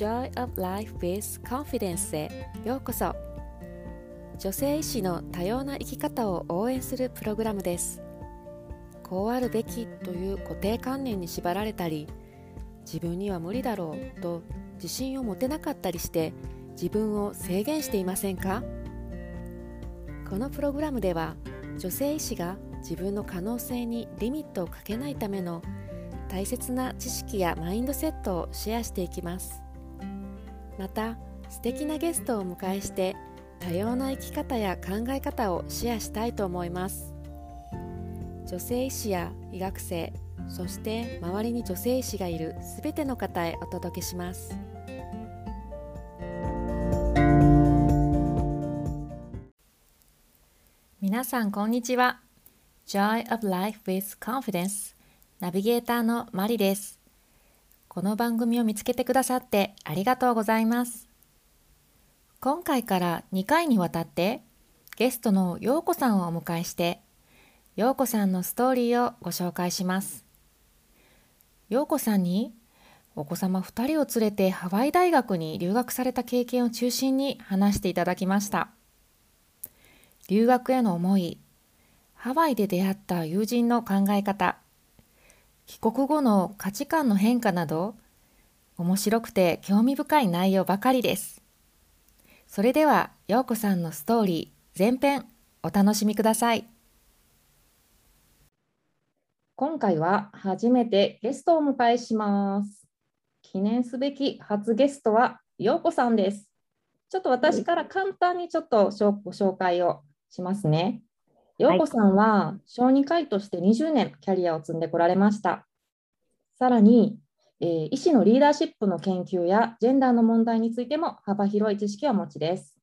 Joy of Life with Confidence へようこそ。女性医師の多様な生き方を応援するプログラムです。こうあるべきという固定観念に縛られたり自分には無理だろうと自信を持てなかったりして自分を制限していませんか？このプログラムでは女性医師が自分の可能性にリミットをかけないための大切な知識やマインドセットをシェアしていきます。また素敵なゲストをお迎えして多様な生き方や考え方をシェアしたいと思います。女性医師や医学生そして周りに女性医師がいるすべての方へお届けします。皆さんこんにちは。Joy of Life with Confidence ナビゲーターのマリです。この番組を見つけてくださってありがとうございます。今回から2回にわたってゲストのようこさんをお迎えして、ようこさんのストーリーをご紹介します。ようこさんにお子様2人を連れてハワイ大学に留学された経験を中心に話していただきました。留学への思い、ハワイで出会った友人の考え方、帰国後の価値観の変化など面白くて興味深い内容ばかりです。それでは陽子さんのストーリー前編お楽しみください。今回は初めてゲストをお迎えします。記念すべき初ゲストは陽子さんです。ちょっと私から簡単にちょっとご紹介をしますね。陽子さんは小児科医として20年キャリアを積んでこられました。さらに、えー、医師のリーダーシップの研究やジェンダーの問題についても幅広い知識をお持ちです。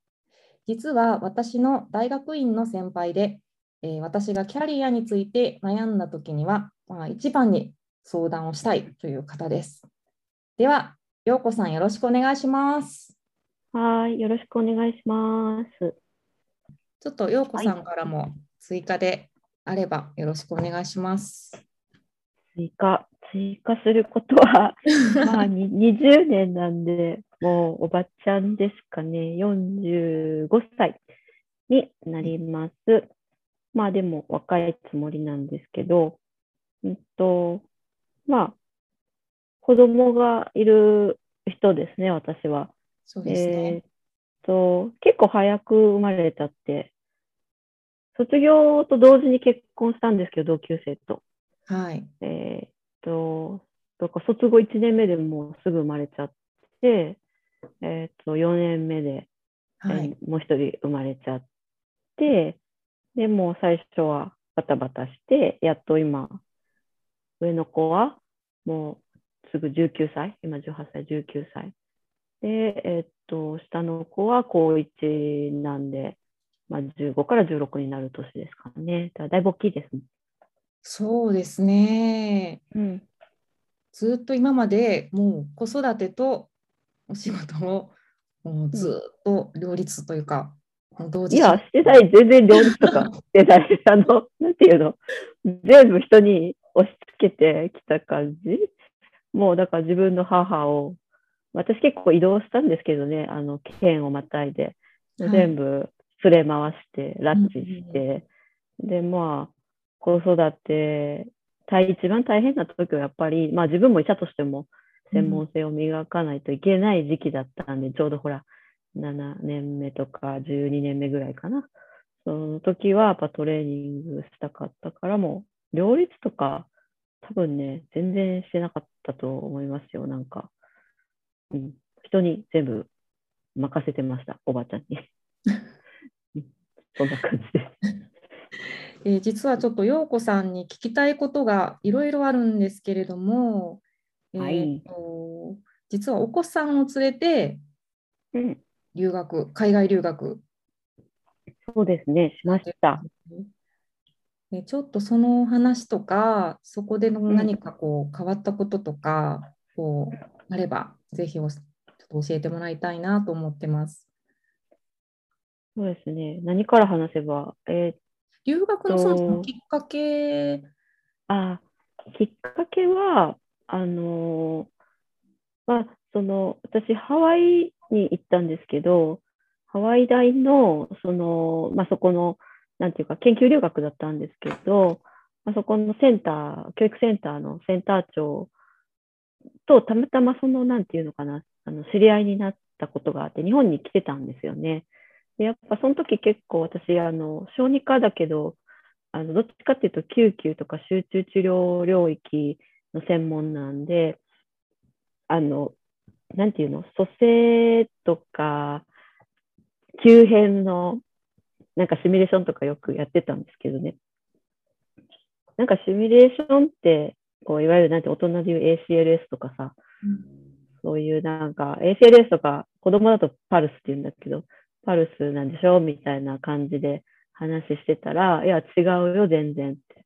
実は私の大学院の先輩で、えー、私がキャリアについて悩んだ時には、まあ、一番に相談をしたいという方です。では、陽子さんよろしくお願いします。はい、よろしくお願いします。ちょっと陽子さんからも追加であればよろしくお願いします。追加、追加することは、まあ、20年なんで、もうおばちゃんですかね、45歳になります。まあでも若いつもりなんですけど、うんと、まあ、子供がいる人ですね、私は。そうですね。えー、と結構早く生まれちゃって、卒業と同時に結婚したんですけど、同級生と。はい。えっと、とか卒後1年目でもうすぐ生まれちゃって、えっと、4年目で、はい、もう一人生まれちゃって、で、もう最初はバタバタして、やっと今、上の子はもうすぐ19歳、今18歳、19歳。で、えっと、下の子は高1なんで、まあ、15から16になる年ですかね。だだいぶ大きいですね。そうですね。うん、ずっと今までもう子育てとお仕事をもうずっと両立というか、うん、同時いや、してない、全然両立とか してない。あの、なんていうの、全部人に押し付けてきた感じ？もうだから自分の母を、私結構移動したんですけどね、あの、県をまたいで、全部連れ回して、拉致して、うん、で、まあ、子育て、一番大変な時はやっぱり、まあ自分も医者としても専門性を磨かないといけない時期だったんで、うん、ちょうどほら、7年目とか12年目ぐらいかな。その時はやっぱトレーニングしたかったからもう、両立とか多分ね、全然してなかったと思いますよ、なんか。うん、人に全部任せてました、おばちゃんに。そんな感じです。えー、実はちょっと陽子さんに聞きたいことがいろいろあるんですけれども、はい、えーと、実はお子さんを連れて留学、うん、海外留学。そうですね、しました。でちょっとその話とか、そこでの何かこう変わったこととか、こうあれば、ぜひちょっと教えてもらいたいなと思ってます。そうですね。何から話せば、えー、留学のそのきっかけあきっかけは、あのまあ、その、私、ハワイに行ったんですけど、ハワイ大の、その、まあ、そこの、なんていうか、研究留学だったんですけど、まあ、そこのセンター、教育センターのセンター長と、たまたまその、なんていうのかな、あの、知り合いになったことがあって、日本に来てたんですよね。でやっぱその時結構私、あの、小児科だけど、あの、どっちかっていうと救急とか集中治療領域の専門なんで、あの、なんていうの、蘇生とか、急変の、なんかシミュレーションとかよくやってたんですけどね。なんかシミュレーションって、こういわゆるなんて大人でいう ACLS とかさ、うん、そういうなんか ACLS とか子供だとパルスって言うんだけど、パルスなんでしょ？みたいな感じで話してたら、いや違うよ全然って。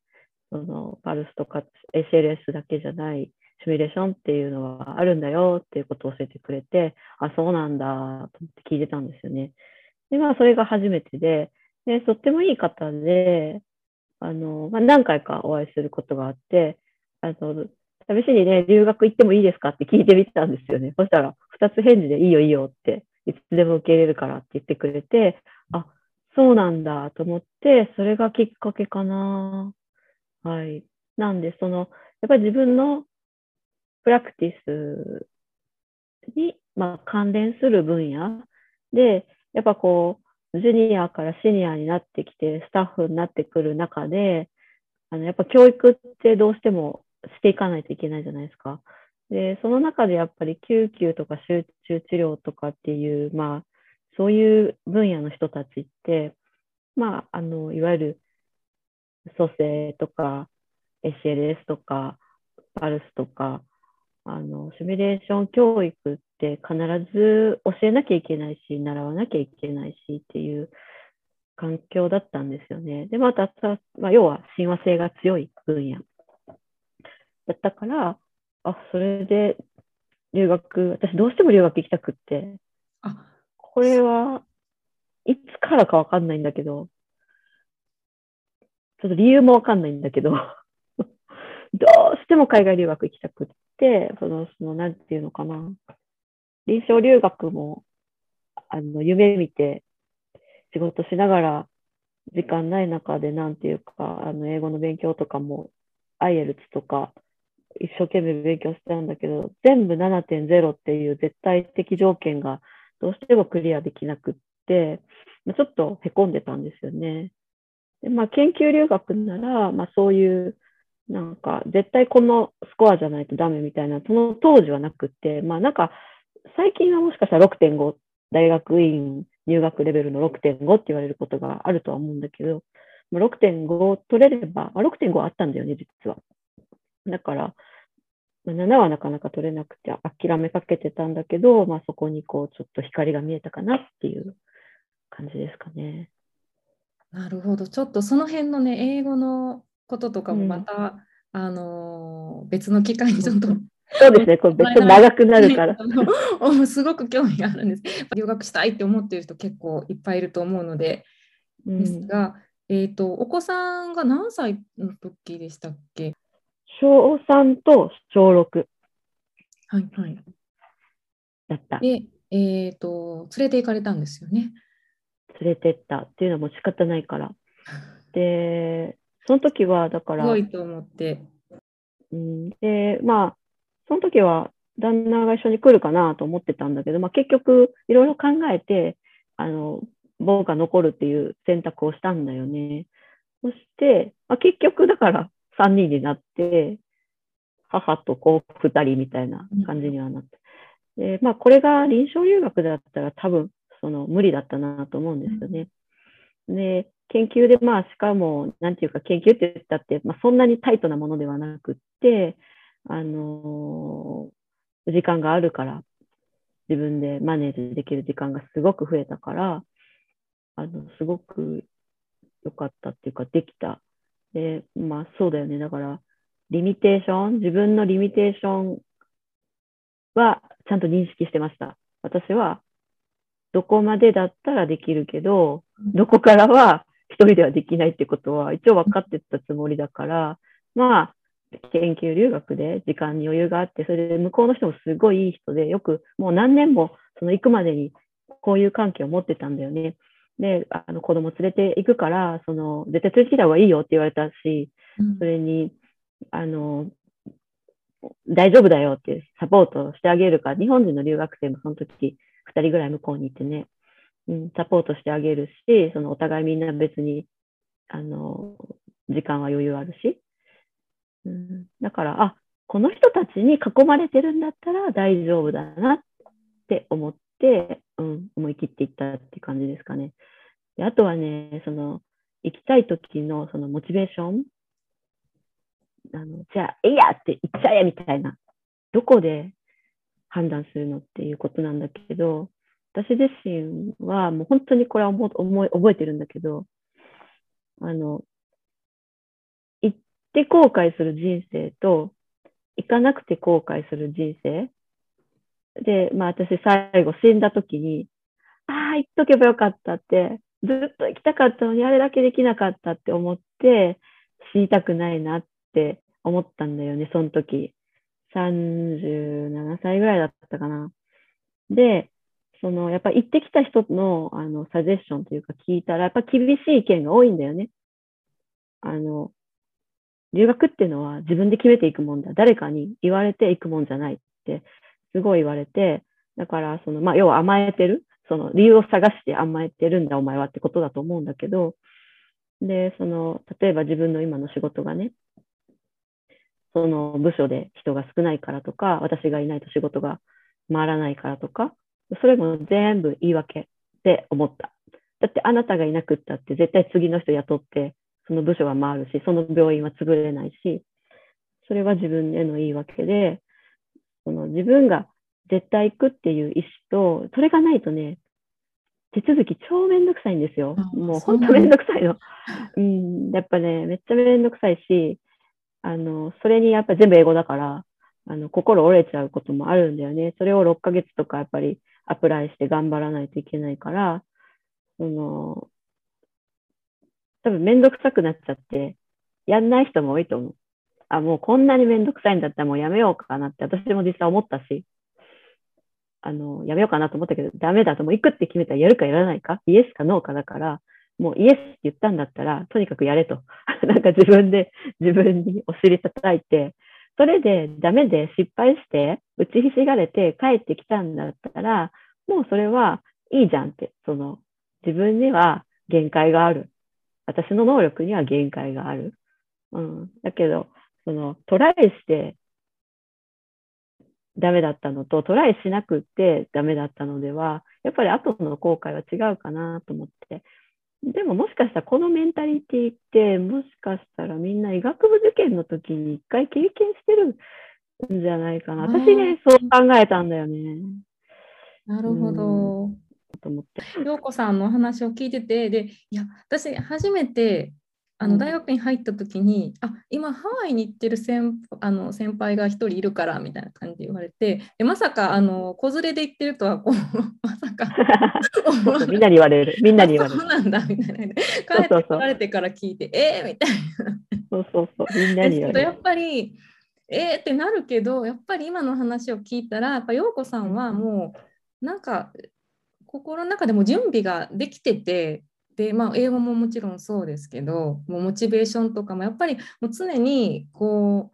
そのパルスとか ACLS だけじゃないシミュレーションっていうのはあるんだよっていうことを教えてくれて、あ、そうなんだと思って聞いてたんですよね。で、まあ、それが初めてで、で、とってもいい方で、あの、まあ、何回かお会いすることがあって、あの、試しにね、留学行ってもいいですかって聞いてみたんですよね。そしたら、二つ返事でいいよいいよって、いつでも受け入れるからって言ってくれて、あ、そうなんだと思って、それがきっかけかな。はい。なんで、その、やっぱり自分のプラクティスに、まあ、関連する分野で、やっぱこう、ジュニアからシニアになってきて、スタッフになってくる中で、あの、やっぱ教育ってどうしてもしていかないといけないじゃないですか。で、その中でやっぱり救急とか集中治療とかっていう、まあ、そういう分野の人たちって、まあ、あの、いわゆる蘇生とか ACLS とかパルスとか、あの、シミュレーション教育って必ず教えなきゃいけないし、習わなきゃいけないしっていう環境だったんですよね。で、また、まあ、要は親和性が強い分野だったから、あ、それで留学、私どうしても留学行きたくって、あこれはいつからかわかんないんだけど、ちょっと理由もわかんないんだけど どうしても海外留学行きたくって、その、その、なんていうのかな。臨床留学も、あの、夢見て、仕事しながら、時間ない中で、なんていうか、あの、英語の勉強とかも、IELTS とか、一生懸命勉強したんだけど、全部7.0っていう絶対的条件がどうしてもクリアできなくって、ちょっと凹んでたんですよね。でまあ、研究留学なら、まあ、そういうなんか、絶対このスコアじゃないとダメみたいな、その当時はなくって、まあなんか、最近はもしかしたら6.5、大学院入学レベルの6.5って言われることがあるとは思うんだけど、6.5取れれば、あ、6.5あったんだよね、実は。だから、7はなかなか取れなくて諦めかけてたんだけど、まあそこにこう、ちょっと光が見えたかなっていう感じですかね。なるほど。ちょっとその辺のね、英語のこととかもまた、うん、あの別の機会にちょっと、そうですね、これ別に長くなるから。すごく興味があるんです。留学したいって思ってる人結構いっぱいいると思うので、うん、ですが、えっ、ー、と、お子さんが何歳の時でしたっけ？小3と小6。はいはい。だった。で、えっ、ー、と、連れて行かれたんですよね。連れてったっていうのも仕方ないから。で、その時は、だから。すごいと思って。うん、で、まあ、その時は、旦那が一緒に来るかなと思ってたんだけど、まあ、結局、いろいろ考えて、あの、僕が残るっていう選択をしたんだよね。そして、まあ、結局、だから、3人になって、母と子2人みたいな感じにはなって。で、まあ、これが臨床留学だったら多分、その、無理だったなと思うんですよね。で、研究で、まあ、しかも、なんていうか、研究って言ったって、まあ、そんなにタイトなものではなくって、あのー、時間があるから、自分でマネージできる時間がすごく増えたから、あの、すごく良かったっていうか、できた。で、まあ、そうだよね。だから、リミテーション、自分のリミテーションはちゃんと認識してました。私は、どこまでだったらできるけど、どこからは一人ではできないってことは一応分かってたつもりだから、まあ、研究留学で時間に余裕があって、それで向こうの人もすごいいい人で、よくもう何年もその行くまでにこういう関係を持ってたんだよね。で、あの子供連れて行くから、その絶対連れてきた方がいいよって言われたし、うんそれに、あの、大丈夫だよってサポートしてあげるから、日本人の留学生もその時2人ぐらい向こうにいてね、うん、サポートしてあげるし、そのお互いみんな別に、あの、時間は余裕あるし、うん、だから、あ、この人たちに囲まれてるんだったら大丈夫だなって思って、うん、思い切っていったって感じですかね。であとはね、その、行きたい時のそのモチベーション、あの、じゃあ、いいやって言っちゃえみたいな、どこで判断するのっていうことなんだけど、私自身はもう本当にこれは思思い覚えてるんだけど、あの、行って後悔する人生と、行かなくて後悔する人生。で、まあ私最後死んだ時に、ああ、行っとけばよかったって、ずっと行きたかったのにあれだけできなかったって思って、死にたくないなって思ったんだよね、その時。37歳ぐらいだったかな。で、その、やっぱ行ってきた人の、あの、サジェッションというか聞いたら、やっぱ厳しい意見が多いんだよね。あの、留学っていうのは自分で決めていくもんだ。誰かに言われていくもんじゃないって、すごい言われて、だから、その、まあ、要は甘えてる。その、理由を探して甘えてるんだ、お前はってことだと思うんだけど、で、その、例えば自分の今の仕事がね、その部署で人が少ないからとか、私がいないと仕事が回らないからとか、それも全部言い訳って思った。だってあなたがいなくったって絶対次の人雇って、その部署は回るし、その病院は潰れないし、それは自分への言い訳で、その自分が絶対行くっていう意思と、それがないとね、手続き超めんどくさいんですよ。あもう本当めんどくさいの。うん、やっぱね、めっちゃめんどくさいし、あの、それにやっぱ全部英語だから、あの、心折れちゃうこともあるんだよね。それを6ヶ月とかやっぱりアプライして頑張らないといけないから、その、多分めんどくさくなっちゃって、やんない人も多いと思う。あ、もうこんなにめんどくさいんだったらもうやめようかなって私も実際思ったし、あの、やめようかなと思ったけど、ダメだともう行くって決めたらやるかやらないか、イエスかノーかだから、もうイエスって言ったんだったら、とにかくやれと。なんか自分で自分にお尻叩いて、それでダメで失敗して、打ちひしがれて帰ってきたんだったら、もうそれはいいじゃんって、その、自分には限界がある。私の能力には限界がある。うん。だけど、その、トライしてダメだったのと、トライしなくってダメだったのでは、やっぱり後の後悔は違うかなと思って。でももしかしたらこのメンタリティって、もしかしたらみんな医学部受験の時に一回経験してるんじゃないかな。私ね、そう考えたんだよね。なるほど。と思って。陽子さんのお話を聞いてて、で、いや、私、初めてあうんの大学に入った時に、あ今、ハワイに行ってる先あの先輩が一人いるからみたいな感じで言われて、でまさかあの子連れで行ってるとはこう、まさかみんなに言われる。みんなに言われるそう。なんだみたいな。帰ってこられてから聞いて、えー、みたいそうそうそう。みんなな。にやっ。ぱり、えーってなるけど、やっぱり今の話を聞いたら、やっぱ陽子さんはもう、なんか、心の中でも準備ができてて、でまあ、英語ももちろんそうですけど、もうモチベーションとかもやっぱりもう常にこ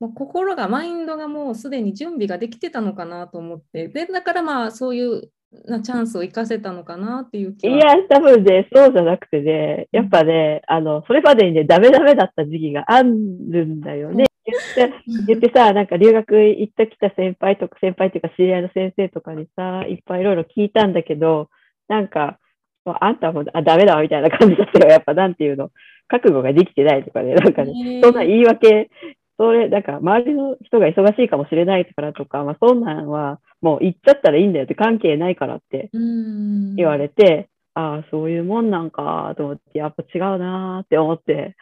う、もう心が、マインドがもうすでに準備ができてたのかなと思って、でだからまあそういうなチャンスを生かせたのかなっていう気は。いや、多分ね、そうじゃなくてね、やっぱね、あの、それまでにね、ダメダメだった時期があるんだよね。言って、言ってさ、なんか留学行ってきた先輩とか、先輩っていうか知り合いの先生とかにさ、いっぱいいろいろ聞いたんだけど、なんか、もうあんたもあダメだわみたいな感じだったよ。やっぱなんていうの、覚悟ができてないとかね、なんかね、ねそんな言い訳、それ、なんか周りの人が忙しいかもしれないからとか、まあそんなんはもう言っちゃったらいいんだよって関係ないからってうん言われて、ああ、そういうもんなんかと思って、やっぱ違うなーって思って、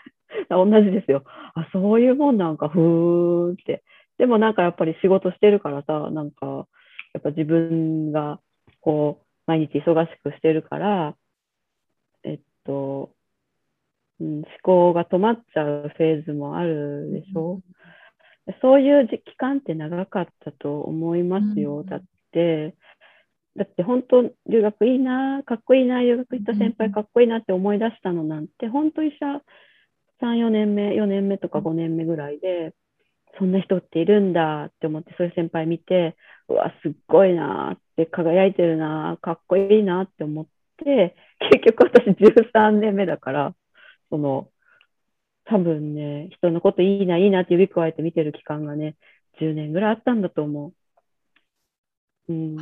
同じですよ。あ、そういうもんなんか、ふーんって。でもなんかやっぱり仕事してるからさ、なんか、やっぱ自分がこう、毎日忙しくしてるから、えっと、うん、思考が止まっちゃうフェーズもあるでしょ？うん、そういう期間って長かったと思いますよ。だって、だって本当、留学いいな、かっこいいな、留学行った先輩かっこいいなって思い出したのなんて、本当医者3、4年目、4年目とか5年目ぐらいで、そんな人っているんだって思って、そういう先輩見て、うわ、すっごいなって、輝いてるな、かっこいいなって思って、結局私13年目だから、その、多分ね、人のこといいな、いいなって指くわえて見てる期間がね、10年ぐらいあったんだと思う。うん。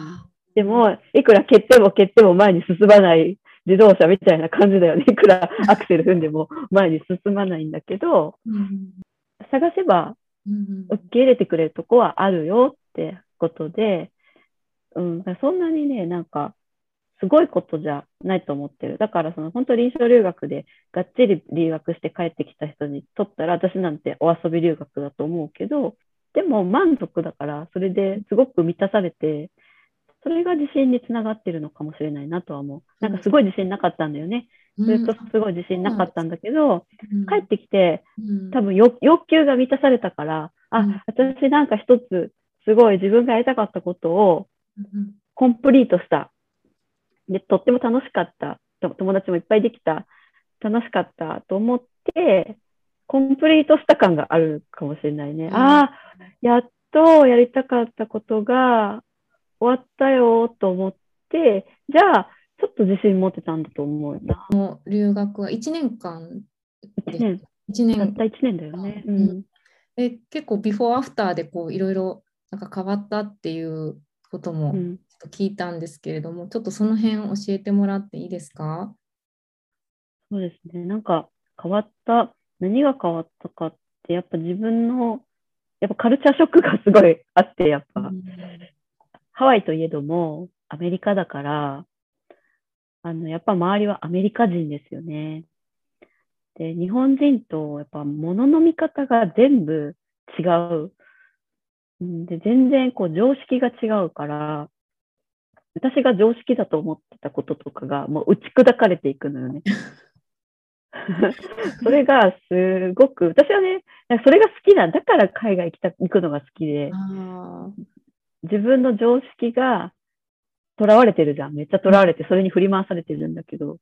でも、いくら蹴っても蹴っても前に進まない自動車みたいな感じだよね。いくらアクセル踏んでも前に進まないんだけど、うん、探せば受け入れてくれるとこはあるよってことで、うん、そんなにね、なんか、すごいことじゃないと思ってる。だからその本当臨床留学でがっちり留学して帰ってきた人にとったら私なんてお遊び留学だと思うけど、でも満足だからそれですごく満たされて、それが自信につながってるのかもしれないなとは思う。なんかすごい自信なかったんだよね。ずっとすごい自信なかったんだけど、うん、帰ってきて、多分欲求が満たされたから、あ、私なんか一つすごい自分がやりたかったことをコンプリートした。で、とっても楽しかった。友達もいっぱいできた。楽しかったと思って、コンプリートした感があるかもしれないね。うん、ああ、やっとやりたかったことが終わったよと思って、じゃあ、ちょっと自信持ってたんだと思うな。もう留学は1年間1年。1年。たった1年だよね。うん、え結構ビフォーアフターでこういろいろなんか変わったっていうこともちょっと聞いたんですけれども、うん、ちょっとその辺教えてもらっていいですか？そうですね。なんか変わった、何が変わったかって、やっぱ自分の、やっぱカルチャーショックがすごい あって、やっぱ、うん、ハワイといえども、アメリカだから、あの、やっぱ周りはアメリカ人ですよね。で、日本人とやっぱ物の見方が全部違う。で、全然こう常識が違うから、私が常識だと思ってたこととかがもう打ち砕かれていくのよね。それがすごく、私はね、それが好きな、だから海外行きた行くのが好きで、自分の常識が囚われてるじゃん。めっちゃ囚われて、それに振り回されてるんだけど、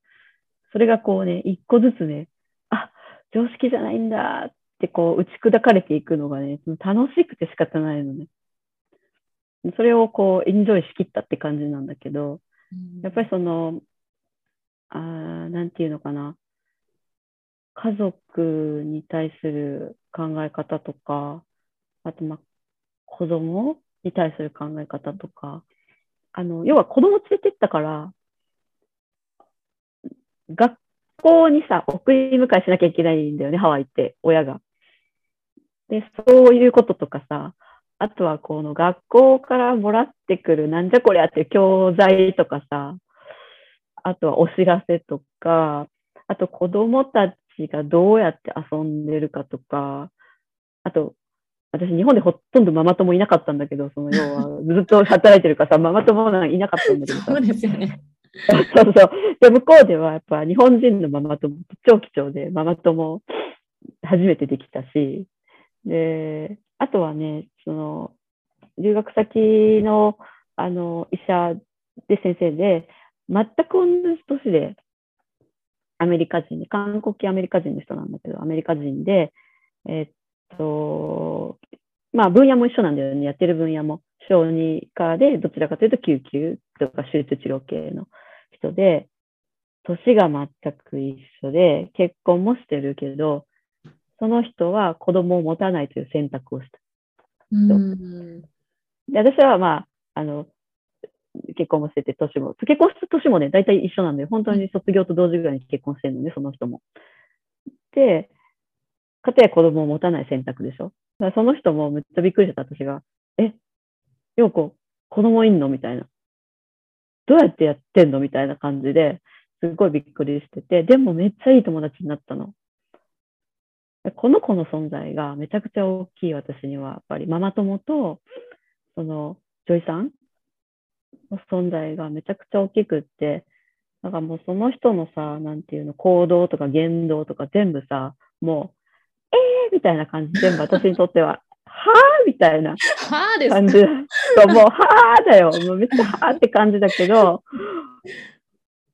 それがこうね、一個ずつね、あ、常識じゃないんだってこう打ち砕かれていくのがね、楽しくて仕方ないのね。それをこうエンジョイしきったって感じなんだけど、やっぱりその、あなんていうのかな。家族に対する考え方とか、あとまあ、子供に対する考え方とか、あの、要は子供連れてったから、学校にさ、送り迎えしなきゃいけないんだよね、ハワイって、親が。で、そういうこととかさ、あとはこの学校からもらってくるなんじゃこりゃって教材とかさ、あとはお知らせとか、あと子供たちがどうやって遊んでるかとか、あと私、日本でほとんどママ友いなかったんだけど、その要は、ずっと働いてるからさ、ママ友なんいなかったんだけどさ。そうですよね。そうそう。で、向こうではやっぱ日本人のママ友、超貴重で、ママ友初めてできたし、で、あとはね、その、留学先の、あの、医者で先生で、全く同じ年で、アメリカ人で、韓国系アメリカ人の人なんだけど、アメリカ人で、え、っと、まあ分野も一緒なんだよね。やってる分野も小児科で、どちらかというと救急とか手術治療系の人で、年が全く一緒で、結婚もしてるけど、その人は子供を持たないという選択をした。うんで私はまあ、あの、結婚もしてて、年も、結婚した年もね、大体一緒なんで、本当に卒業と同時ぐらいに結婚してるのね、その人も。で、かたや子供を持たない選択でしょ。だからその人もめっちゃびっくりした、私が。え、ようこ、子供いんの？みたいな。どうやってやってんの？みたいな感じで、すごいびっくりしてて、でもめっちゃいい友達になったの。この子の存在がめちゃくちゃ大きい私には、やっぱりママ友と、その、ジョイさんの存在がめちゃくちゃ大きくって、だからもうその人のさ、なんていうの、行動とか言動とか全部さ、もう、えーみたいな感じ、全部私にとっては、はぁみたいな感じ。そう、もう、はぁだよ。もうめっちゃはぁって感じだけど、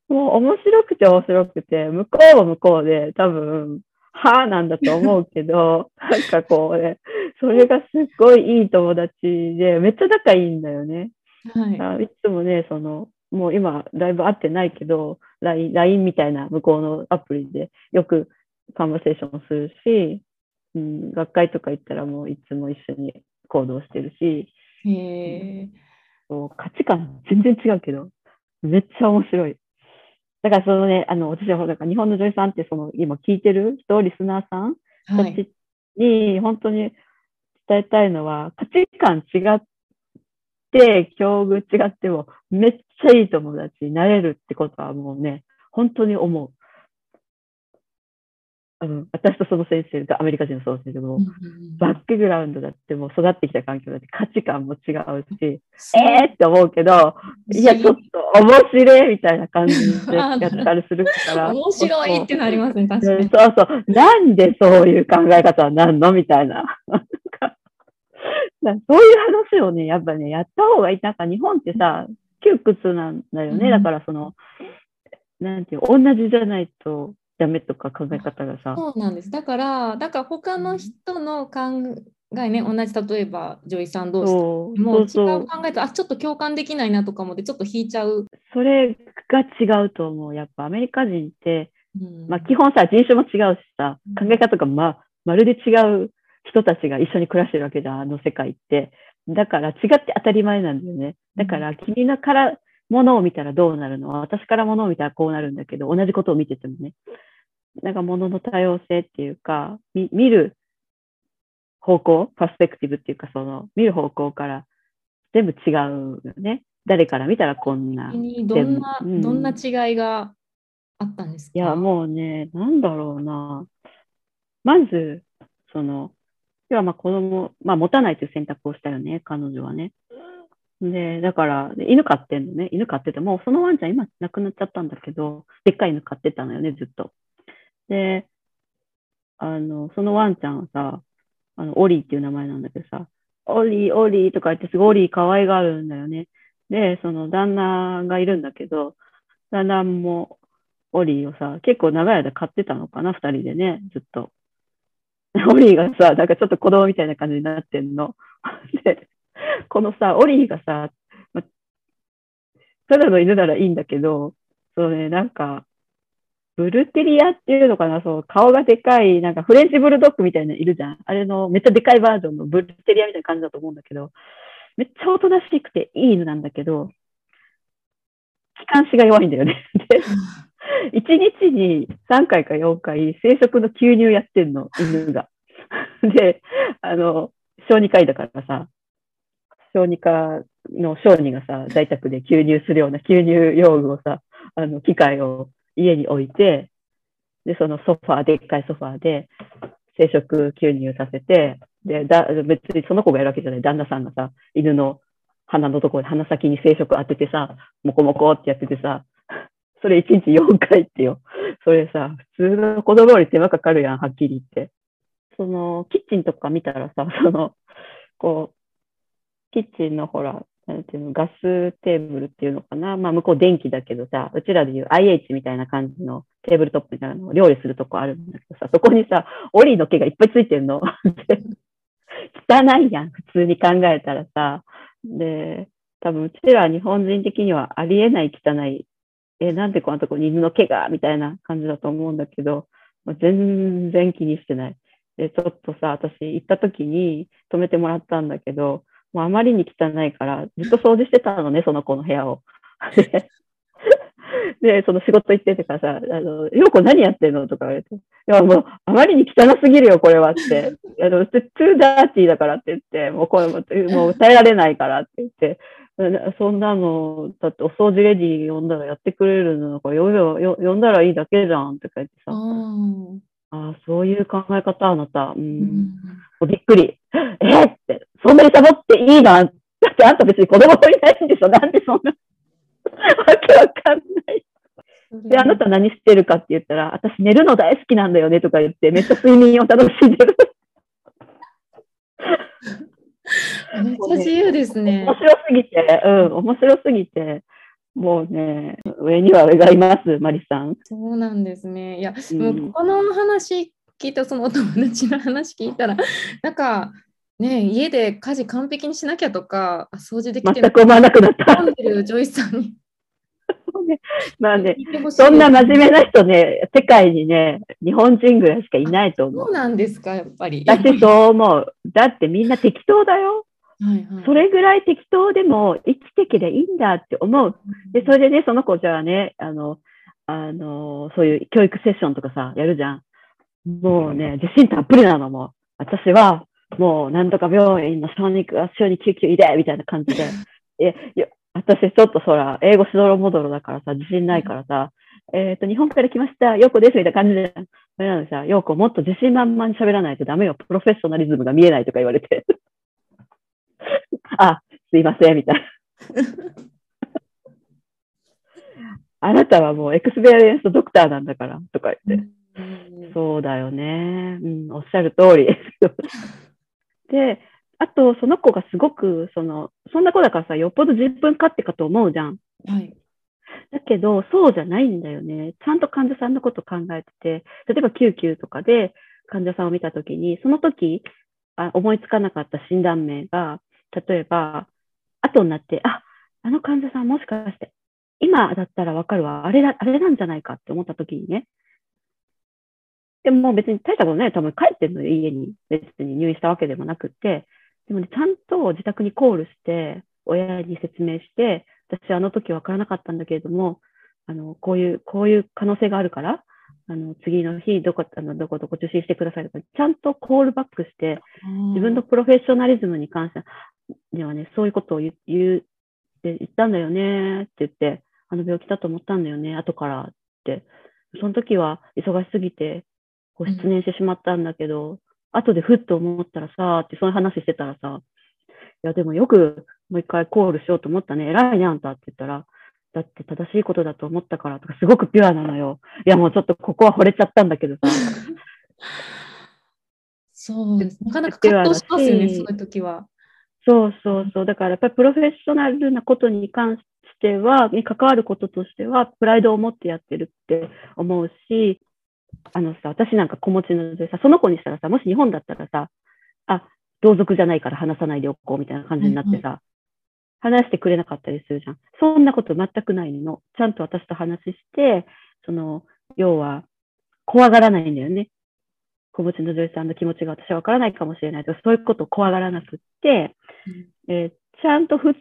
もう面白くて面白くて、向こうは向こうで、多分、はぁなんだと思うけど、なんかこうね、それがすっごいいい友達で、めっちゃ仲いいんだよね。はい。あいつもね、その、もう今、だいぶ会ってないけど、LINE, みたいな向こうのアプリでよくカンバセーションするし、うん、学会とか行ったらもういつも一緒に行動してるし、へう価値観全然違うけど、めっちゃ面白い。だからそのね、あの、私はほら、日本の女優さんってその今聞いてる人、リスナーさんはい。たちに本当に伝えたいのは、価値観違って、境遇違っても、めっちゃいい友達になれるってことはもうね、本当に思う。うん、私とその先生がアメリカ人のそうですけど、うんうんうんバックグラウンドだってもう育ってきた環境だって価値観も違うし、えーって思うけど、いや、ちょっと面白いみたいな感じで やったりするから。面白いってなりますね、確かうんに。そうそう。なんでそういう考え方はなんのみたいな。なんかなんかそういう話をね、やっぱね、やった方がいい。なんか日本ってさ、窮屈なんだよね。うんだからその、なんていう、同じじゃないとダメとか考え方がさ。そうなんです。だから、だから他の人の考えね、同じ例えば女医さん同士もう違う。考えとあちょっと共感できないなとかもでちょっと引いちゃう。それが違うと思う。やっぱアメリカ人って、うんまあ基本さ、人種も違うしさ、考え方がま、まるで違う人たちが一緒に暮らしてるわけじゃん、あの世界って。だから違って当たり前なんだよね。だから君のからものを見たらどうなるの？私からものを見たらこうなるんだけど、同じことを見ててもね。なんかものの多様性っていうか、み見る方向、パスペクティブっていうか、その見る方向から全部違うよね。誰から見たらこんな。にどんな、うんどんな違いがあったんですか？いや、もうね、なんだろうな。まず、その、要はまあ子供、まあ持たないという選択をしたよね、彼女はね。で、だから、犬飼ってんのね。犬飼ってて、もうそのワンちゃん今亡くなっちゃったんだけど、でっかい犬飼ってたのよね、ずっと。で、あの、そのワンちゃんはさ、あの、オリーっていう名前なんだけどさ、オリー、オリーとか言ってすごいオリー可愛がるんだよね。で、その旦那がいるんだけど、旦那もオリーをさ、結構長い間飼ってたのかな、二人でね、ずっと。オリーがさ、なんかちょっと子供みたいな感じになってんの。で、このさ、オリーがさ、まただの犬ならいいんだけど、そうね、なんか、ブルテリアっていうのかな、そう、顔がでかい、なんかフレンチブルドッグみたいなのいるじゃん。あれのめっちゃでかいバージョンのブルテリアみたいな感じだと思うんだけど、めっちゃおとなしくていい犬なんだけど、気管支が弱いんだよね。で、1日に3回か4回生殖の吸入やってんの、犬が。で、あの、小児科医だからさ、小児科の小児がさ、在宅で吸入するような吸入用具をさ、あの、機械を家に置いて、で、そのソファー、でっかいソファーで生殖吸入させて、で、だ、別にその子がやるわけじゃない。旦那さんがさ、犬の鼻のところで鼻先に生殖当ててさ、もこもこってやっててさ、それ1日4回ってよ。それさ、普通の子供より手間かかるやん、はっきり言って。その、キッチンとか見たらさ、その、こう、キッチンのほら、なんていうの、ガステーブルっていうのかな。まあ、向こう電気だけどさ、うちらでいう IH みたいな感じのテーブルトップみたいなのを料理するとこあるんだけどさ、そこにさ、オリーの毛がいっぱいついてんの。汚いやん、普通に考えたらさ。で、多分うちら日本人的にはありえない汚い、え、なんでこんなとこに犬の毛が？みたいな感じだと思うんだけど、まあ全然気にしてない。で、ちょっとさ、私行った時に泊めてもらったんだけど、もうあまりに汚いから、ずっと掃除してたのね、その子の部屋を。で で、その仕事行っててからさ、あの、ようこ何やってんの？とか言われて、いや、もう、あまりに汚すぎるよ、これはって。あの、トゥーダーティーだからって言って、もうこれも、もう耐えられないからって言って、そんなの、だってお掃除レディ呼んだらやってくれるのか、呼べよ、呼んだらいいだけじゃんとか言ってさ、あー。ああ、そういう考え方あなた、う、うん。うびっくり。えって、そんなにサボっていいのだってあんた別に子供いないんでしょなんでそんな、わけわかんない。で、あなた何してるかって言ったら、私寝るの大好きなんだよねとか言って、めっちゃ睡眠を楽しんでる。めっちゃ自由ですね。面白すぎて、うん、面白すぎて、もうね、上には上がいます、マリさん。そうなんですね。いや、うんもうこの話聞いた、そのお友達の話聞いたら、なんか、ね、家で家事完璧にしなきゃとか、あ掃除できて全く思わなくなった。飲んでるジョイスさんに まあね。そんな真面目な人ね、世界にね、日本人ぐらいしかいないと思そうう。なんですか、やっぱり。私そう思う。だってみんな適当だよ。はいはい、それぐらい適当でも生きてけりゃいいんだって思う。で、それでね、その子じゃあね、あの、あの、そういう教育セッションとかさ、やるじゃん。もうね、自信たっぷりなのもう。私は、もう、なんとか病院の小児科、小児救急医で、みたいな感じで。え、私ちょっとそら、英語しどろもどろだからさ、自信ないからさ、えっ、と、日本から来ました、ヨーコです、みたいな感じで。それなのにさ、ヨーコもっと自信満々に喋らないとダメよ。プロフェッショナリズムが見えないとか言われて。あ、すいません、みたいな。あなたはもう experienced doctor なんだから、とか言って。うんそうだよね。うん、おっしゃる通り。で、あと、その子がすごく、その、そんな子だからさ、よっぽど自分勝手かと思うじゃん。はい。だけど、そうじゃないんだよね。ちゃんと患者さんのこと考えてて、例えば救急とかで患者さんを見たときに、その時あ思いつかなかった診断名が、例えば、後になって、あ、あの患者さんもしかして、今だったらわかるわ、あれだ、あれなんじゃないかって思った時にね。でも別に大したことない。多分帰ってんのよ、家に。別に入院したわけでもなくて。でもね、ちゃんと自宅にコールして、親に説明して、私はあの時わからなかったんだけれども、あの、こういう、こういう可能性があるから、あの、次の日、どこ、あの、どこどこ受診してくださいとか、ちゃんとコールバックして、自分のプロフェッショナリズムに関してにはね、そういうことを言、言って言ったんだよねって言って、あの病気だと思ったんだよね、後からって。その時は忙しすぎて、こう失念してしまったんだけど、後でふっと思ったらさ、ってそういう話してたらさ、いや、でもよくもう一回コールしようと思ったね。偉いね、あんたって言ったら、だって正しいことだと思ったからとか、すごくピュアなのよ。いや、もうちょっとここは惚れちゃったんだけどさ。そうです。なかなか葛藤しますよね、そういう時は。そうそうそう。だからやっぱりプロフェッショナルなことに関しては、に関わることとしては、プライドを持ってやってるって思うし、あのさ、私なんか子持ちのでさ、その子にしたらさ、もし日本だったらさ、あ、同族じゃないから話さないでおこうみたいな感じになってさ、話してくれなかったりするじゃん。そんなこと全くないの。ちゃんと私と話して、その、要は、怖がらないんだよね。子持ちの女優さんの気持ちが私はわからないかもしれないとか、そういうことを怖がらなくって、えーちゃんと普通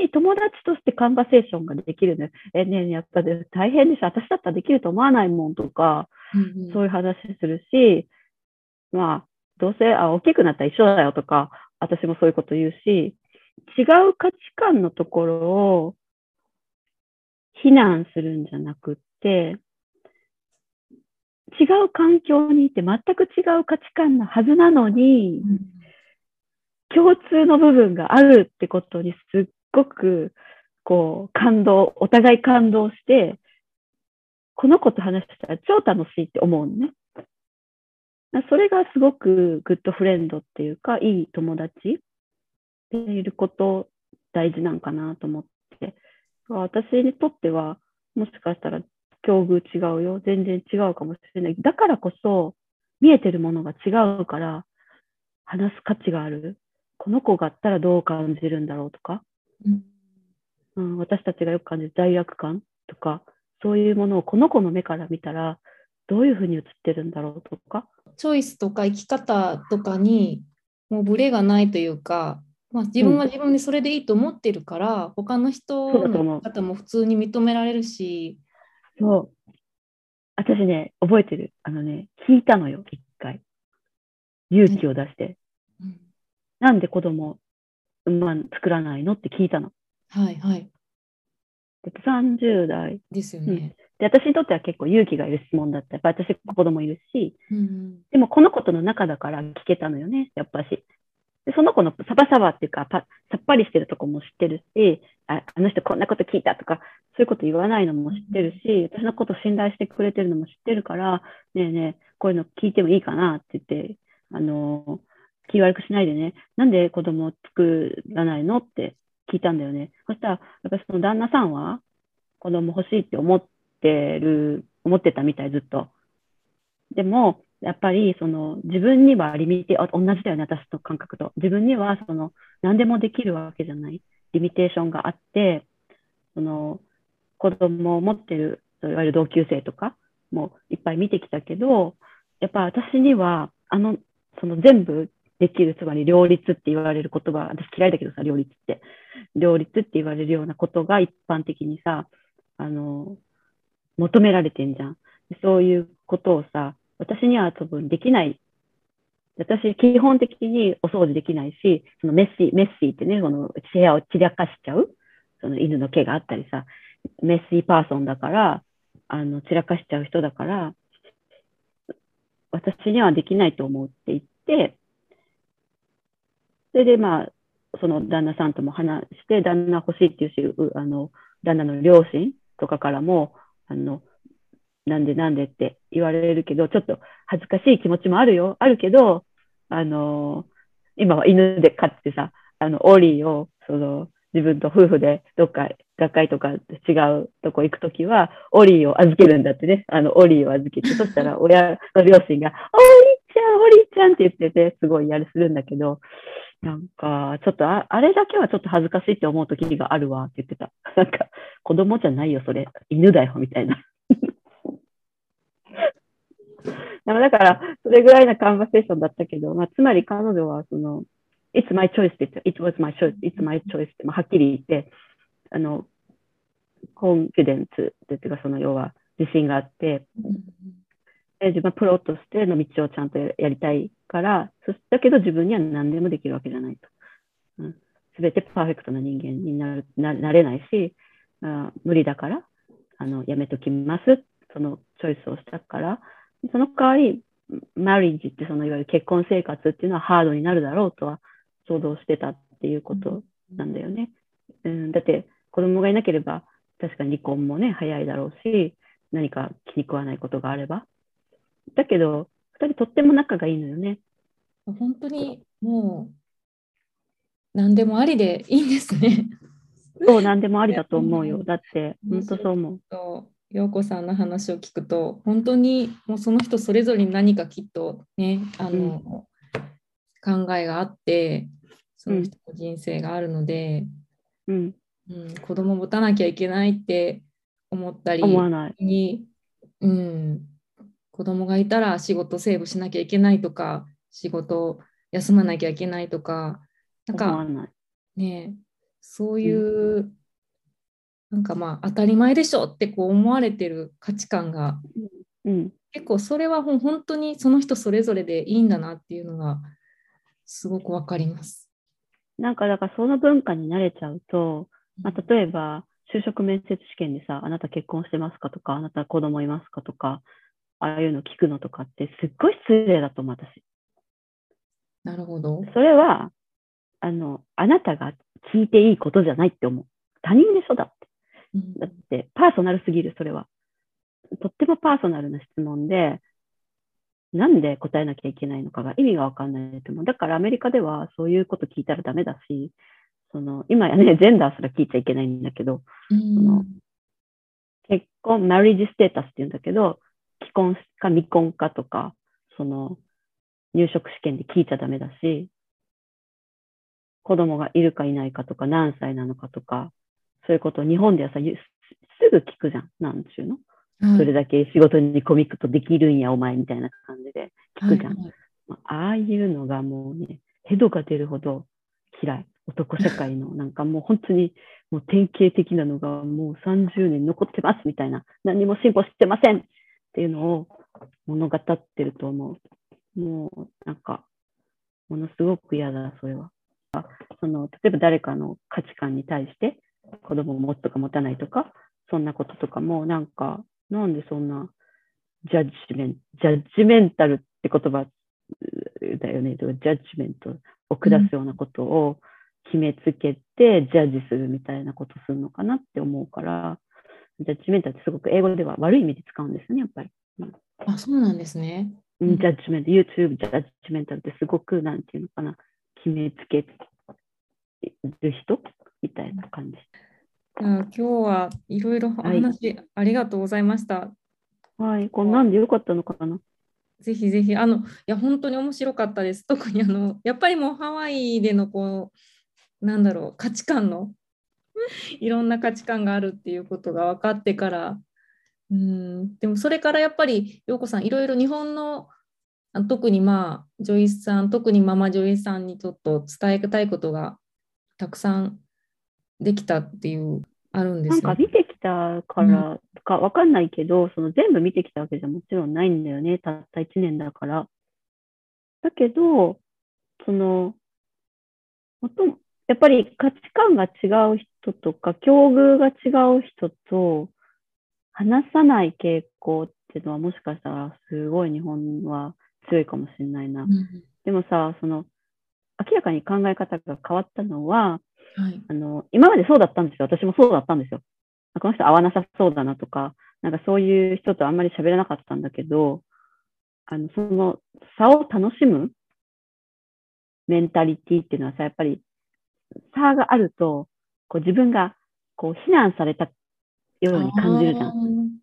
に友達としてカンバセーションができるのね。えねえやっぱり大変でしょ。私だったらできると思わないもんとか、うんうん。そういう話するし、まあ、どうせ、あ、大きくなったら一緒だよとか、私もそういうこと言うし、違う価値観のところを非難するんじゃなくって、違う環境にいて全く違う価値観のはずなのに、共通の部分があるってことにすっごく、こう、感動、お互い感動して、この子と話したら超楽しいって思うのね。それがすごくグッドフレンドっていうか、いい友達でいること大事なんかなと思って。私にとっては、もしかしたら境遇違うよ。全然違うかもしれない。だからこそ、見えてるものが違うから、話す価値がある。この子があったらどう感じるんだろうとか、うんうん、私たちがよく感じる罪悪感とか、そういうものをこの子の目から見たら、どういうふうに映ってるんだろうとか、チョイスとか生き方とかにもうブレがないというか、まあ、自分は自分でそれでいいと思ってるから、他の人そうだと思うの方も普通に認められるし、そう。私ね、覚えてる。あのね、聞いたのよ、一回。勇気を出して。うんなんで子供、まあ、作らないのって聞いたの。はいはい。だって30代。ですよね。で、私にとっては結構勇気がいる質問だった。やっぱ私子供いるし、うんでもこの子との中だから聞けたのよね、やっぱし。でその子のサバサバっていうかパ、さっぱりしてるとこも知ってるしあ、あの人こんなこと聞いたとか、そういうこと言わないのも知ってるし、私のこと信頼してくれてるのも知ってるから、ねえねえ、こういうの聞いてもいいかなって言って、あの気悪くしないでね、なんで子供を作らないのって聞いたんだよね。そしたら、やっぱその旦那さんは子供欲しいって思ってる、思ってたみたい、ずっと。でも、やっぱりその自分にはリミテ同じだよね、私の感覚と。自分にはその何でもできるわけじゃない。リミテーションがあって、その子供を持ってる、いわゆる同級生とかもいっぱい見てきたけど、やっぱ私には、あの、その全部できる、つまり両立って言われる言葉、私嫌いだけどさ、両立って。両立って言われるようなことが一般的にさ、あの、求められてんじゃん。そういうことをさ、私には多分できない。私、基本的にお掃除できないし、そのメッシー、メッシーってね、この部屋を散らかしちゃう、その犬の毛があったりさ、メッシーパーソンだから、あの、散らかしちゃう人だから、私にはできないと思うって言って、それでまあ、その旦那さんとも話して、旦那欲しいっていうし、あの、旦那の両親とかからも、あの、なんでなんでって言われるけど、ちょっと恥ずかしい気持ちもあるよ、あるけど、あの、今は犬で飼ってさ、あの、オリーを、その、自分と夫婦でどっか学会とか違うとこ行くときは、オリーを預けるんだってね。あの、オリーを預けて、そしたら親の両親が、オリーちゃん、オリーちゃんって言ってて、すごいやるするんだけど、なんか、ちょっとあ、あれだけはちょっと恥ずかしいって思う時があるわって言ってた。なんか、子供じゃないよ、それ。犬だよ、みたいな。でもだから、それぐらいなカンバセーションだったけど、まあ、つまり彼女は、その、It's my choice って言って、It was my choice, It's my choice って、まあ、はっきり言って、あの、コンフィデンスっていうか、その要は自信があって、自分はプロとしての道をちゃんとやりたいから、そだけど自分には何でもできるわけじゃないと。す、うん、べ、てパーフェクトな人間になるなれないしあ、無理だから、あの、やめときます。そのチョイスをしたから、その代わり、マリッジってそのいわゆる結婚生活っていうのはハードになるだろうとは想像してたっていうことなんだよね。うん、だって子供がいなければ確かに離婚もね早いだろうし何か気に食わないことがあれば。だけど2人とっても仲がいいのよね。本当にもう何でもありでいいんですね。そう、何でもありだと思うよ。だって、本当そう思う。陽子さんの話を聞くと本当にもうその人それぞれに何かきっとねあの、うん、考えがあってその人の人生があるので、うん、うん、子供持たなきゃいけないって思ったりに、うん、子供がいたら仕事セーブしなきゃいけないとか仕事休まなきゃいけないとかなんかねそういう、うん。なんかまあ当たり前でしょってこう思われてる価値観が、うん、結構それは本当にその人それぞれでいいんだなっていうのがすごくわかります。なんかだからその文化に慣れちゃうと、まあ、例えば就職面接試験でさ、あなた結婚してますかとか、あなた子供いますかとか、ああいうの聞くのとかってすっごい失礼だと思う、私。なるほど。それは、あの、あなたが聞いていいことじゃないって思う。他人でしょだって。だって、パーソナルすぎる、それは。とってもパーソナルな質問で、なんで答えなきゃいけないのかが意味がわかんないと思う。だからアメリカではそういうこと聞いたらダメだし、その今やね、ジェンダーすら聞いちゃいけないんだけど、うん、その結婚、マリージステータスって言うんだけど、既婚か未婚かとか、その入職試験で聞いちゃダメだし、子供がいるかいないかとか、何歳なのかとか、そういうことを日本ではさ、すぐ聞くじゃん。なんちゅうの、はい、それだけ仕事にコミックとできるんや、お前みたいな感じで聞くじゃん。はいはい、ああいうのがもうね、ヘドが出るほど嫌い。男社会の、なんかもう本当にもう典型的なのがもう30年残ってますみたいな、何も進歩してませんっていうのを物語ってると思う。もうなんか、ものすごく嫌だ、それは。その例えば誰かの価値観に対して子供を持つとか持たないとか、そんなこととかも、なんか、なんでそんな、ジャッジメント、ジャッジメンタルって言葉だよね。ジャッジメント。を下すようなことを決めつけて、ジャッジするみたいなことするのかなって思うから、ジャッジメンタルってすごく英語では悪い意味で使うんですよね、やっぱり。あ、そうなんですね。ジャッジメント、YouTube ジャッジメンタルってすごく、なんていうのかな、決めつける人みたいな感じ。じゃあ今日はいろいろお話ありがとうございました。はい、こんなんでよかったのかな？ぜひぜひ、あの、いや、本当に面白かったです。特にあの、やっぱりもうハワイでのこう、なんだろう、価値観の、いろんな価値観があるっていうことが分かってから、うん、でもそれからやっぱり、陽子さん、いろいろ日本の、特にまあ、ジョイスさん、特にママジョイさんにちょっと伝えたいことがたくさんできたっていう、あるんですよね。か見てきたからかわかんないけど、その全部見てきたわけじゃもちろんないんだよね。たった1年だから。だけど、その、もとやっぱり価値観が違う人とか、境遇が違う人と話さない傾向っていうのはもしかしたらすごい日本は強いかもしれないな。うんでもさ、その、明らかに考え方が変わったのは、はい。あの、今までそうだったんですよ。私もそうだったんですよ。あこの人合わなさそうだなとか、なんかそういう人とあんまり喋らなかったんだけど、あの、その差を楽しむメンタリティっていうのはさ、やっぱり差があると、こう自分がこう非難されたように感じるじゃん。うん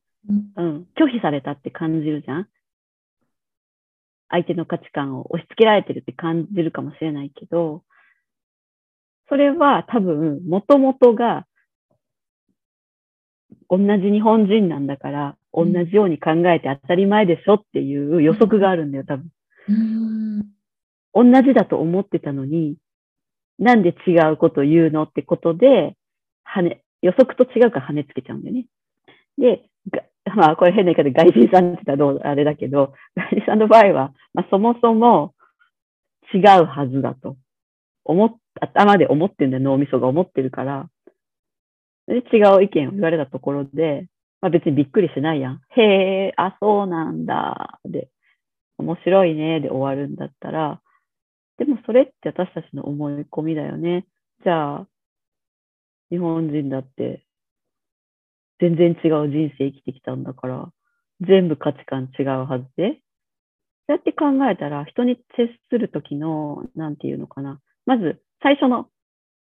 うん。拒否されたって感じるじゃん。相手の価値観を押し付けられてるって感じるかもしれないけど、それは多分、もともとが、同じ日本人なんだから、同うんじように考えて当たり前でしょっていう予測があるんだよ、多分。うん同じだと思ってたのに、なんで違うこと言うのってことで、跳ね、予測と違うから跳ねつけちゃうんだよね。で、まあ、これ変な言い方で外人さんって言ったらどう、あれだけど、外人さんの場合は、まあ、そもそも違うはずだと思っ、頭で思ってんだよ、脳みそが思ってるから。で、違う意見を言われたところで、まあ別にびっくりしないやん。へえ、あ、そうなんだ。で、面白いね。で終わるんだったら、でもそれって私たちの思い込みだよね。じゃあ、日本人だって、全然違う人生生きてきたんだから、全部価値観違うはずで。そうやって考えたら、人に接するときの、なんていうのかな。まず、最初の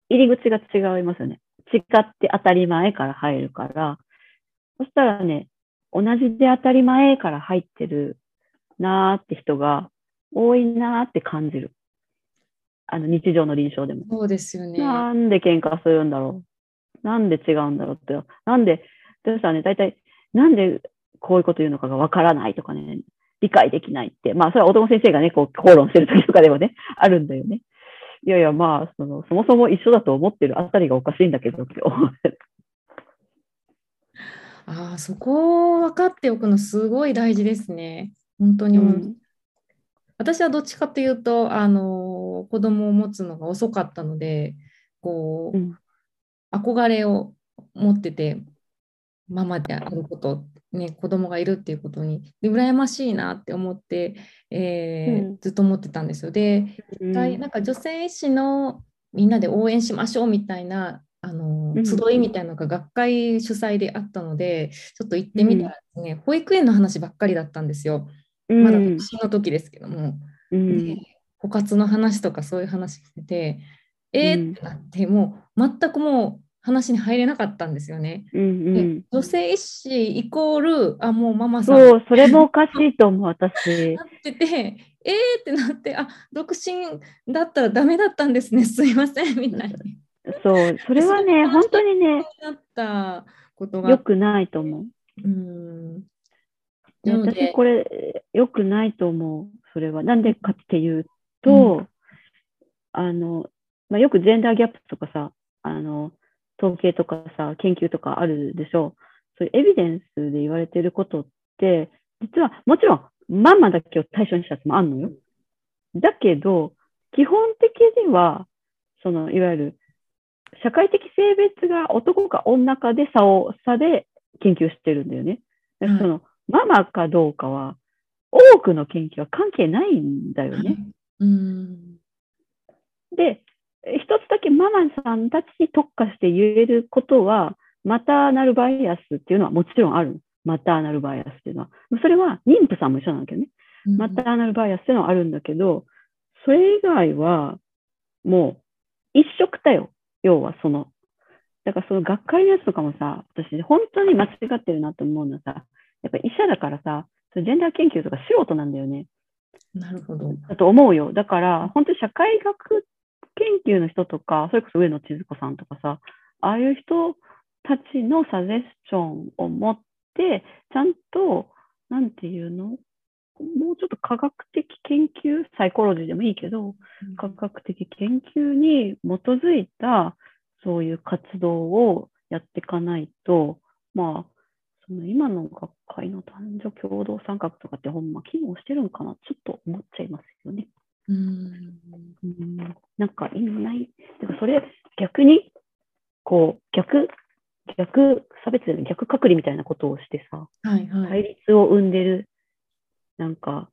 入り口が違いますよね。違って当たり前から入るから。そしたらね、同じで当たり前から入ってるなーって人が多いなーって感じる。あの、日常の臨床でも。そうですよね。なんで喧嘩するんだろうなんで違うんだろうって。なんで、でさね、大体、なんでこういうこと言うのかがわからないとかね、理解できないって。まあ、それは男先生がね、こう、口論してる時とかでもね、あるんだよね。いやいや、まあ、その、そもそも一緒だと思ってるあたりがおかしいんだけどって思う。ああ、そこを分かっておくのすごい大事ですね。本当にうん私はどっちかというと、あの子供を持つのが遅かったので、こう、うん。憧れを持ってて、ママであること、ね、子供がいるっていうことに、で羨ましいなって思って、えーうん。ずっと思ってたんですよ。で、一回なんか女性医師のみんなで応援しましょうみたいなあのうん。集いみたいなのが学会主催であったので、ちょっと行ってみたらですね、保育園の話ばっかりだったんですよ。うん。まだ独身の時ですけども、うん。で枯渇の話とかそういう話してて、えーってなって、もう全くもう話に入れなかったんですよね。うんうでん女性医師イコール、あ、もうママさんそう、それもおかしいと思う、私。なってて、えーってなって、あ独身だったらダメだったんですね、すいませんみたいにそう、それはね、本当にね、なったことが良くないと思う。うん私、これ、良くないと思う、それは。なんでかっていうと、あの、まあ、よくジェンダーギャップとかさ、あの、統計とかさ、研究とかあるでしょう。そういうエビデンスで言われてることって、実は、もちろん、ママだけを対象にしたやつもあるのよ。だけど、基本的には、その、いわゆる、社会的性別が男か女かで差を、差で研究してるんだよね。だからその、ママかどうかは、多くの研究は関係ないんだよね。うんで、一つだけママさんたちに特化して言えることは、マターナルバイアスっていうのはもちろんある。マターナルバイアスっていうのは。それは妊婦さんも一緒なんだけどね。マターナルバイアスっていうのはあるんだけど、それ以外はもう一色だよ。要はその。だからその学会のやつとかもさ、私本当に間違ってるなと思うのはさ、やっぱ医者だからさ、ジェンダー研究とか素人なんだよね。なるほど。だと思うよ。だから、本当に社会学研究の人とか、それこそ上野千鶴子さんとかさ、ああいう人たちのサジェスチョンを持って、ちゃんと、なんていうの？もうちょっと科学的研究、サイコロジーでもいいけど、科学的研究に基づいた、そういう活動をやっていかないと、まあ、その今の学会の男女共同参画とかってほんま機能してるんかなちょっと思っちゃいますよね。うんうんなんか意味ない。だからそれ逆に、こう、逆、逆差別で逆隔離みたいなことをしてさ、はいはい、対立を生んでる、なんか、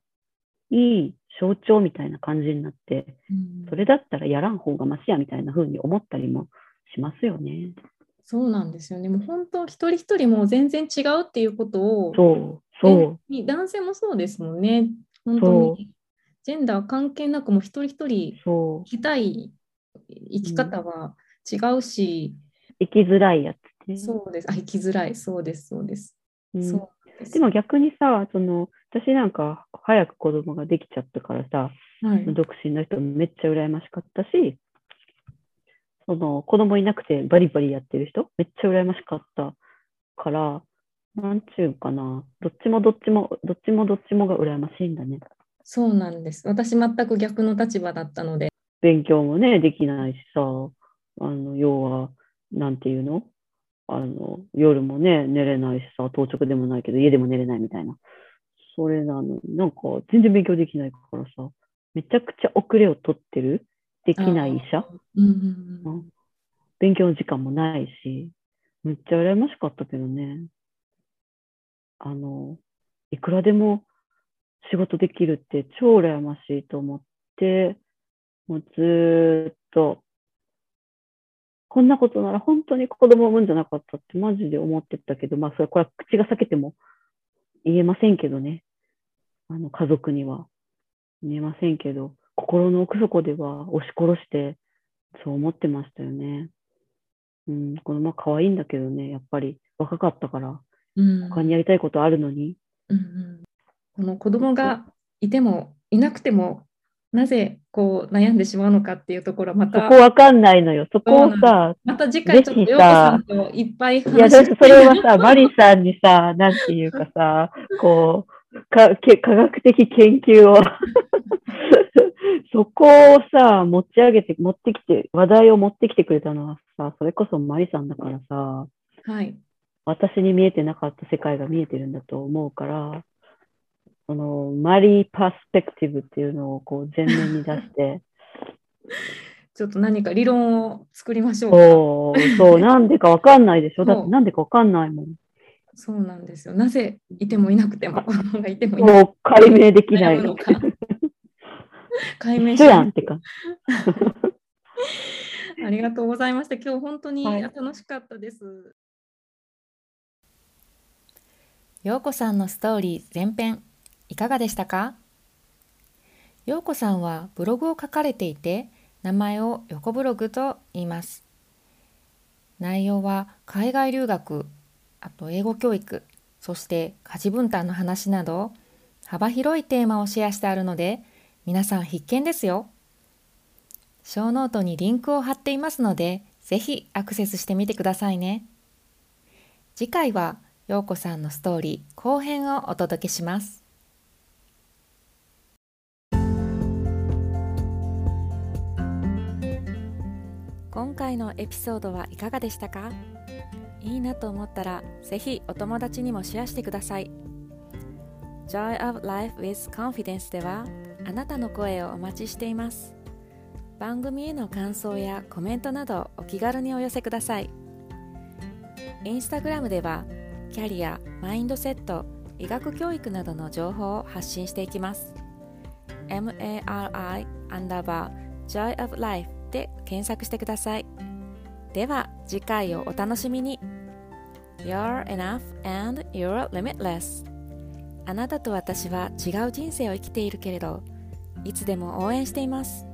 いい象徴みたいな感じになって、それだったらやらん方がましやみたいな風に思ったりもしますよね。そうなんですよね。もう本当一人一人も全然違うっていうことを、そうそう男性もそうですもんね。本当にジェンダー関係なくも一人一人生きたい生き方は違うし、うん、生きづらいやつ、ね、そうです。あ生きづらい。そうです、そうです。うん、そうでも逆にさ、その私なんか早く子供ができちゃったからさ、はい、独身の人めっちゃ羨ましかったし、その子供いなくてバリバリやってる人、めっちゃ羨ましかったから、なんちゅうかな、どっちもどっちも、どっちもどっちもが羨ましいんだね。そうなんです。私、全く逆の立場だったので。勉強もね、できないしさ、あの要は、なんていうの？あの夜もね、寝れないしさ、当直でもないけど、家でも寝れないみたいな。それなのに、なんか全然勉強できないからさ、めちゃくちゃ遅れを取ってるできない医者、うん。うん、勉強の時間もないし、めっちゃ羨ましかったけどね。あの、いくらでも仕事できるって超羨ましいと思って、もうずっと、こんなことなら本当に子供を産むんじゃなかったってマジで思ってたけど、まあそれはこれは口が裂けても言えませんけどね。あの家族には言えませんけど、心の奥底では押し殺して、そう思ってましたよね。うん、このまま可愛いんだけどね、やっぱり若かったから、うん、他にやりたいことあるのに。うんうん、この子供がいてもいなくても、なぜこう悩んでしまうのかっていうところまた。そこわかんないのよ。そこをさ、また次回ちょっとようさんといっぱい話いや、それはさ、マリさんにさ、なんていうかさ、こう、か科学的研究を そこをさ、持ち上げて、持ってきて、話題を持ってきてくれたのはさ、それこそマリさんだからさ、はい。私に見えてなかった世界が見えてるんだと思うから、そのマリーパースペクティブっていうのをこう前面に出して、ちょっと何か理論を作りましょうそう、そう、なんでかわかんないでしょ。だってなんでかわかんないもん。そうなんですよ。なぜいてもいなくても、子供がいてもいなくても。もう解明できないのか。解明しやんってか。ありがとうございました。今日本当に楽しかったです。はい、ようこさんのストーリー前編いかがでしたか？ようこさんはブログを書かれていて名前を横ブログと言います。内容は海外留学あと英語教育、そして家事分担の話など幅広いテーマをシェアしてあるので皆さん必見ですよ。ショーノートにリンクを貼っていますのでぜひアクセスしてみてくださいね。次回はようこさんのストーリー後編をお届けします。今回のエピソードはいかがでしたか？いいなと思ったらぜひお友達にもシェアしてください Joy of Life with Confidence ではあなたの声をお待ちしています番組への感想やコメントなどお気軽にお寄せくださいインスタグラムではキャリア、マインドセット、医学教育などの情報を発信していきます MARI アンダーバー Joy of Life で検索してください。では次回をお楽しみに。You're enough and you're limitless. あなたと私は違う人生を生きているけれど、いつでも応援しています。